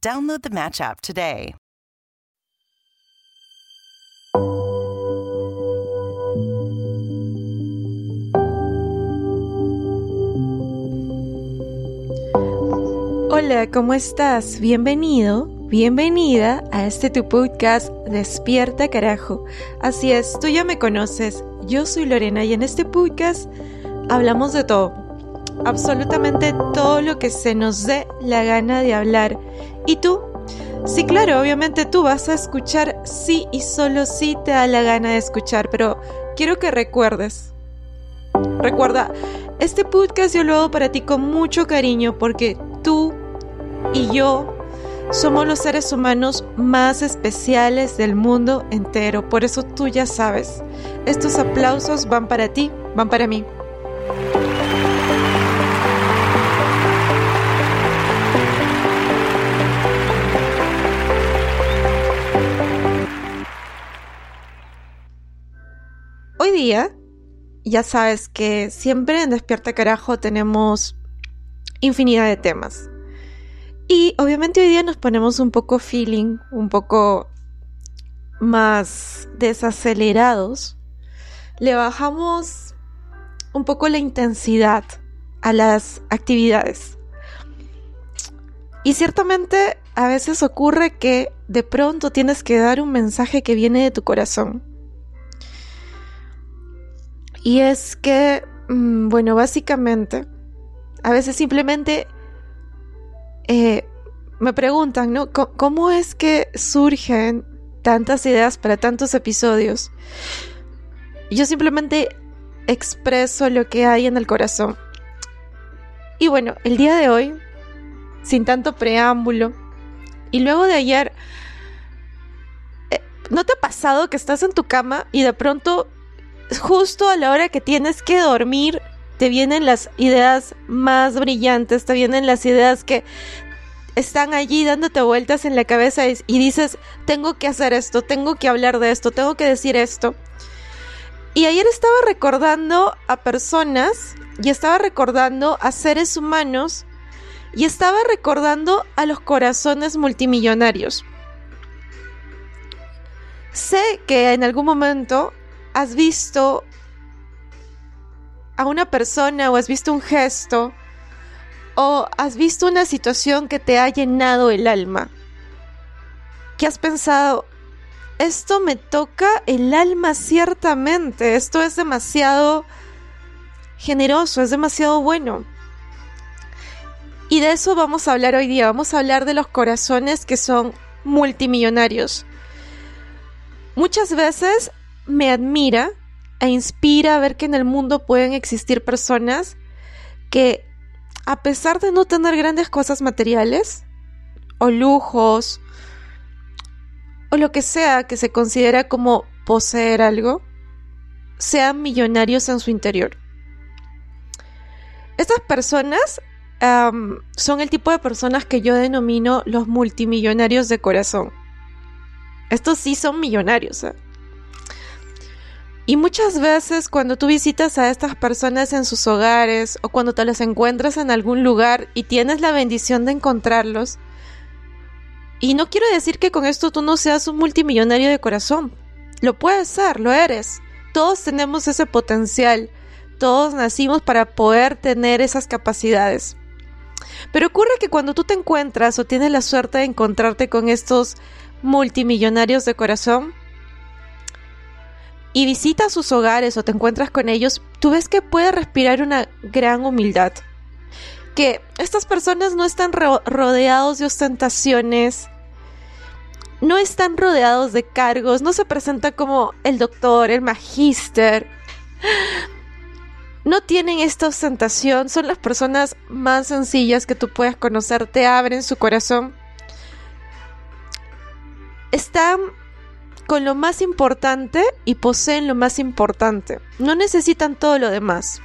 Download the Match app today. Hola, ¿cómo estás? Bienvenido, bienvenida a este tu podcast Despierta carajo. Así es, tú ya me conoces, yo soy Lorena y en este podcast hablamos de todo, absolutamente todo lo que se nos dé la gana de hablar. ¿Y tú? Sí, claro, obviamente tú vas a escuchar sí y solo sí te da la gana de escuchar, pero quiero que recuerdes. Recuerda, este podcast yo lo hago para ti con mucho cariño porque tú y yo somos los seres humanos más especiales del mundo entero. Por eso tú ya sabes, estos aplausos van para ti, van para mí. Hoy día, ya sabes que siempre en Despierta Carajo tenemos infinidad de temas. Y obviamente hoy día nos ponemos un poco feeling, un poco más desacelerados. Le bajamos un poco la intensidad a las actividades. Y ciertamente a veces ocurre que de pronto tienes que dar un mensaje que viene de tu corazón. Y es que, mm, bueno, básicamente, a veces simplemente eh, me preguntan, ¿no? ¿Cómo es que surgen tantas ideas para tantos episodios? Yo simplemente expreso lo que hay en el corazón. Y bueno, el día de hoy, sin tanto preámbulo, y luego de ayer, eh, ¿no te ha pasado que estás en tu cama y de pronto, justo a la hora que tienes que dormir, te vienen las ideas más brillantes, te vienen las ideas que están allí dándote vueltas en la cabeza y, dices, tengo que hacer esto, tengo que hablar de esto, tengo que decir esto. Y ayer estaba recordando a personas y estaba recordando a seres humanos y estaba recordando a los corazones multimillonarios. Sé que en algún momento has visto a una persona o has visto un gesto o has visto una situación que te ha llenado el alma. ¿Qué has pensado? Esto me toca el alma ciertamente. Esto es demasiado generoso, es demasiado bueno. Y de eso vamos a hablar hoy día. Vamos a hablar de los corazones que son multimillonarios. Muchas veces me admira e inspira ver que en el mundo pueden existir personas que a pesar de no tener grandes cosas materiales o lujos o lo que sea que se considera como poseer algo, sean millonarios en su interior. Estas personas son el tipo de personas que yo denomino los multimillonarios de corazón. Estos sí son millonarios. ¿eh? Y muchas veces cuando tú visitas a estas personas en sus hogares o cuando te los encuentras en algún lugar y tienes la bendición de encontrarlos, y no quiero decir que con esto tú no seas un multimillonario de corazón, lo puedes ser, lo eres. Todos tenemos ese potencial, todos nacimos para poder tener esas capacidades. Pero ocurre que cuando tú te encuentras o tienes la suerte de encontrarte con estos multimillonarios de corazón, y visitas sus hogares o te encuentras con ellos, tú ves que puede respirar una gran humildad. Que estas personas no están rodeados de ostentaciones, no están rodeados de cargos, no se presenta como el doctor, el magíster. No tienen esta ostentación, son las personas más sencillas que tú puedes conocer, te abren su corazón. están con lo más importante y poseen lo más importante. No necesitan todo lo demás.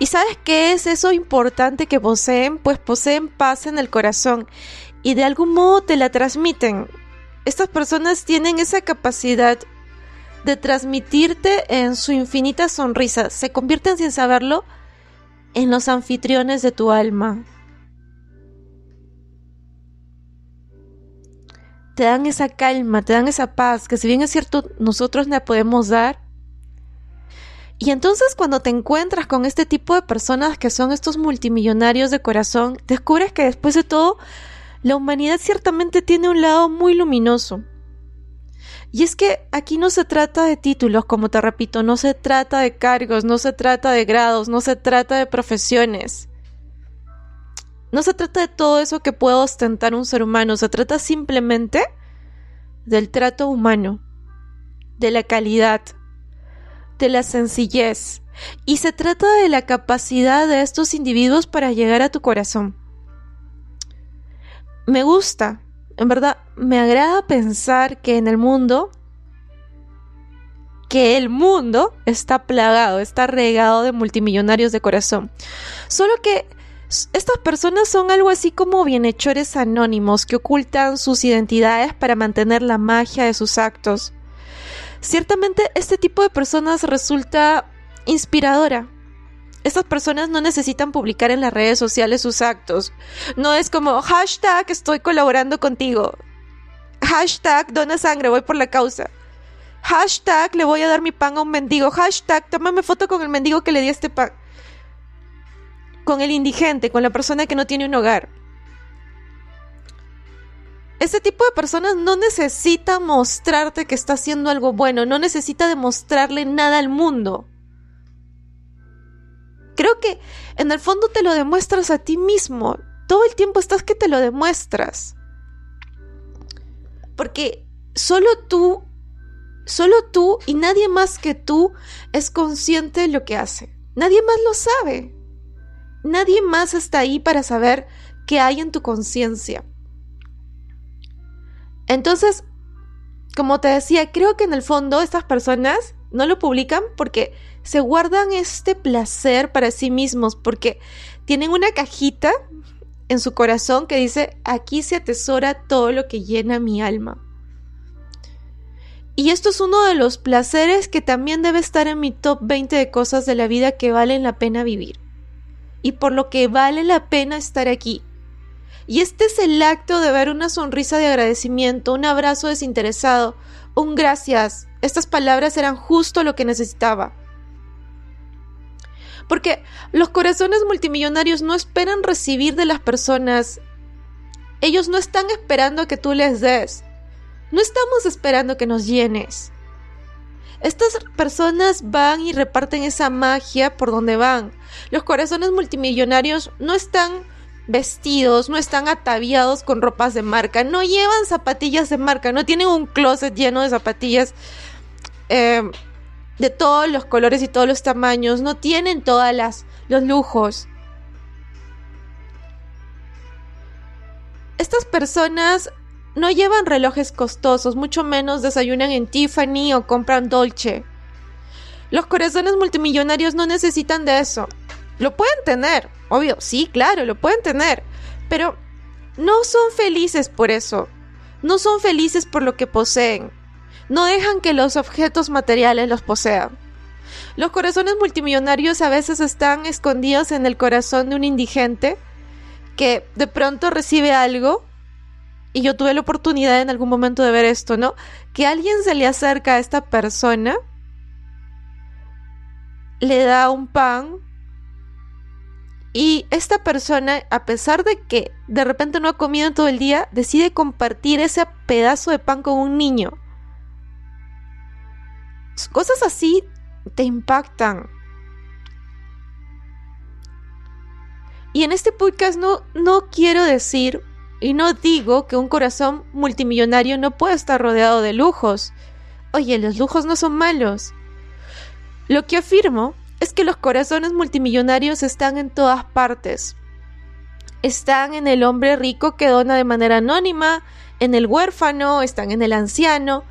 ¿Y sabes qué es eso importante que poseen? Pues poseen paz en el corazón y de algún modo te la transmiten. Estas personas tienen esa capacidad de transmitirte en su infinita sonrisa. Se convierten sin saberlo en los anfitriones de tu alma. Te dan esa calma, te dan esa paz, que si bien es cierto nosotros la podemos dar. Y entonces cuando te encuentras con este tipo de personas que son estos multimillonarios de corazón, descubres que después de todo, la humanidad ciertamente tiene un lado muy luminoso. Y es que aquí no se trata de títulos, como te repito, no se trata de cargos, no se trata de grados, no se trata de profesiones. No se trata de todo eso que puede ostentar un ser humano, se trata simplemente del trato humano, de la calidad, de la sencillez, y se trata de la capacidad de estos individuos para llegar a tu corazón. Me gusta en verdad, me agrada pensar que en el mundo, que el mundo está plagado, está regado de multimillonarios de corazón. Solo que estas personas son algo así como bienhechores anónimos que ocultan sus identidades para mantener la magia de sus actos. Ciertamente este tipo de personas resulta inspiradora, estas personas no necesitan publicar en las redes sociales sus actos. No es como hashtag estoy colaborando contigo. Hashtag dona sangre, voy por la causa. Hashtag le voy a dar mi pan a un mendigo. Hashtag tómame foto con el mendigo que le di este pan. Con el indigente, con la persona que no tiene un hogar. Este tipo de personas no necesita mostrarte que está haciendo algo bueno, no necesita demostrarle nada al mundo. Creo que en el fondo te lo demuestras a ti mismo. Todo el tiempo estás que te lo demuestras. Porque solo tú, solo tú y nadie más que tú es consciente de lo que hace. Nadie más lo sabe. Nadie más está ahí para saber qué hay en tu conciencia. Entonces, como te decía, creo que en el fondo estas personas no lo publican porque se guardan este placer para sí mismos porque tienen una cajita en su corazón que dice, aquí se atesora todo lo que llena mi alma. Y esto es uno de los placeres que también debe estar en mi top 20 de cosas de la vida que valen la pena vivir. Y por lo que vale la pena estar aquí. Y este es el acto de ver una sonrisa de agradecimiento, un abrazo desinteresado, un gracias. Estas palabras eran justo lo que necesitaba. Porque los corazones multimillonarios no esperan recibir de las personas. Ellos no están esperando que tú les des. No estamos esperando que nos llenes. Estas personas van y reparten esa magia por donde van. Los corazones multimillonarios no están vestidos, no están ataviados con ropas de marca, no llevan zapatillas de marca, no tienen un closet lleno de zapatillas. Eh, de todos los colores y todos los tamaños, no tienen todas las los lujos. Estas personas no llevan relojes costosos, mucho menos desayunan en Tiffany o compran Dolce. Los corazones multimillonarios no necesitan de eso. Lo pueden tener, obvio, sí, claro, lo pueden tener, pero no son felices por eso. No son felices por lo que poseen no dejan que los objetos materiales los posean. Los corazones multimillonarios a veces están escondidos en el corazón de un indigente que de pronto recibe algo, y yo tuve la oportunidad en algún momento de ver esto, ¿no? Que alguien se le acerca a esta persona, le da un pan, y esta persona, a pesar de que de repente no ha comido todo el día, decide compartir ese pedazo de pan con un niño. Cosas así te impactan. Y en este podcast no, no quiero decir y no digo que un corazón multimillonario no pueda estar rodeado de lujos. Oye, los lujos no son malos. Lo que afirmo es que los corazones multimillonarios están en todas partes. están en el hombre rico que dona de manera anónima, en el huérfano, están en el anciano.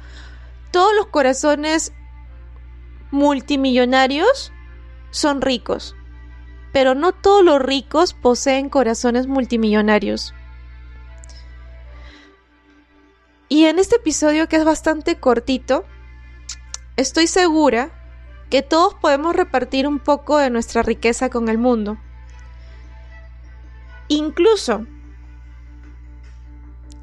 Todos los corazones multimillonarios son ricos, pero no todos los ricos poseen corazones multimillonarios. Y en este episodio que es bastante cortito, estoy segura que todos podemos repartir un poco de nuestra riqueza con el mundo. Incluso,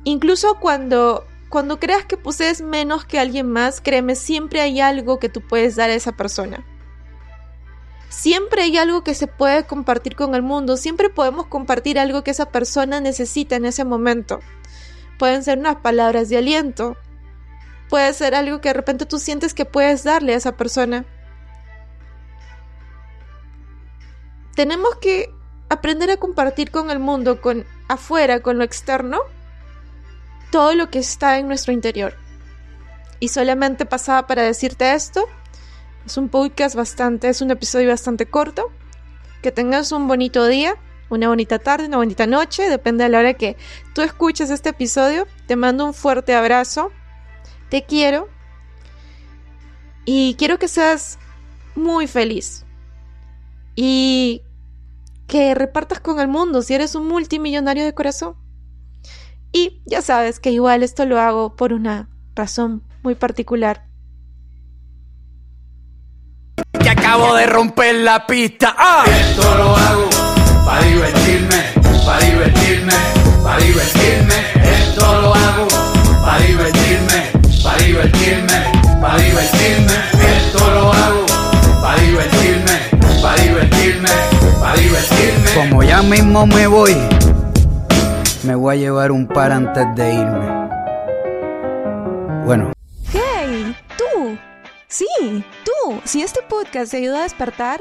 incluso cuando, cuando creas que posees menos que alguien más, créeme, siempre hay algo que tú puedes dar a esa persona. Siempre hay algo que se puede compartir con el mundo, siempre podemos compartir algo que esa persona necesita en ese momento. Pueden ser unas palabras de aliento, puede ser algo que de repente tú sientes que puedes darle a esa persona. Tenemos que aprender a compartir con el mundo, con afuera, con lo externo, todo lo que está en nuestro interior. Y solamente pasaba para decirte esto. Es un podcast bastante, es un episodio bastante corto. Que tengas un bonito día, una bonita tarde, una bonita noche, depende de la hora que tú escuches este episodio. Te mando un fuerte abrazo. Te quiero. Y quiero que seas muy feliz. Y que repartas con el mundo si eres un multimillonario de corazón. Y ya sabes que igual esto lo hago por una razón muy particular. Que acabo de romper la pista. ¡Ah! Esto lo hago para divertirme, para divertirme, para divertirme. Esto lo hago para divertirme, para divertirme, para divertirme. Esto lo hago para divertirme, para divertirme, para divertirme. Como ya mismo me voy, me voy a llevar un par antes de irme. Bueno. ¡Hey! ¡Tú! Sí, tú. Si este podcast te ayuda a despertar,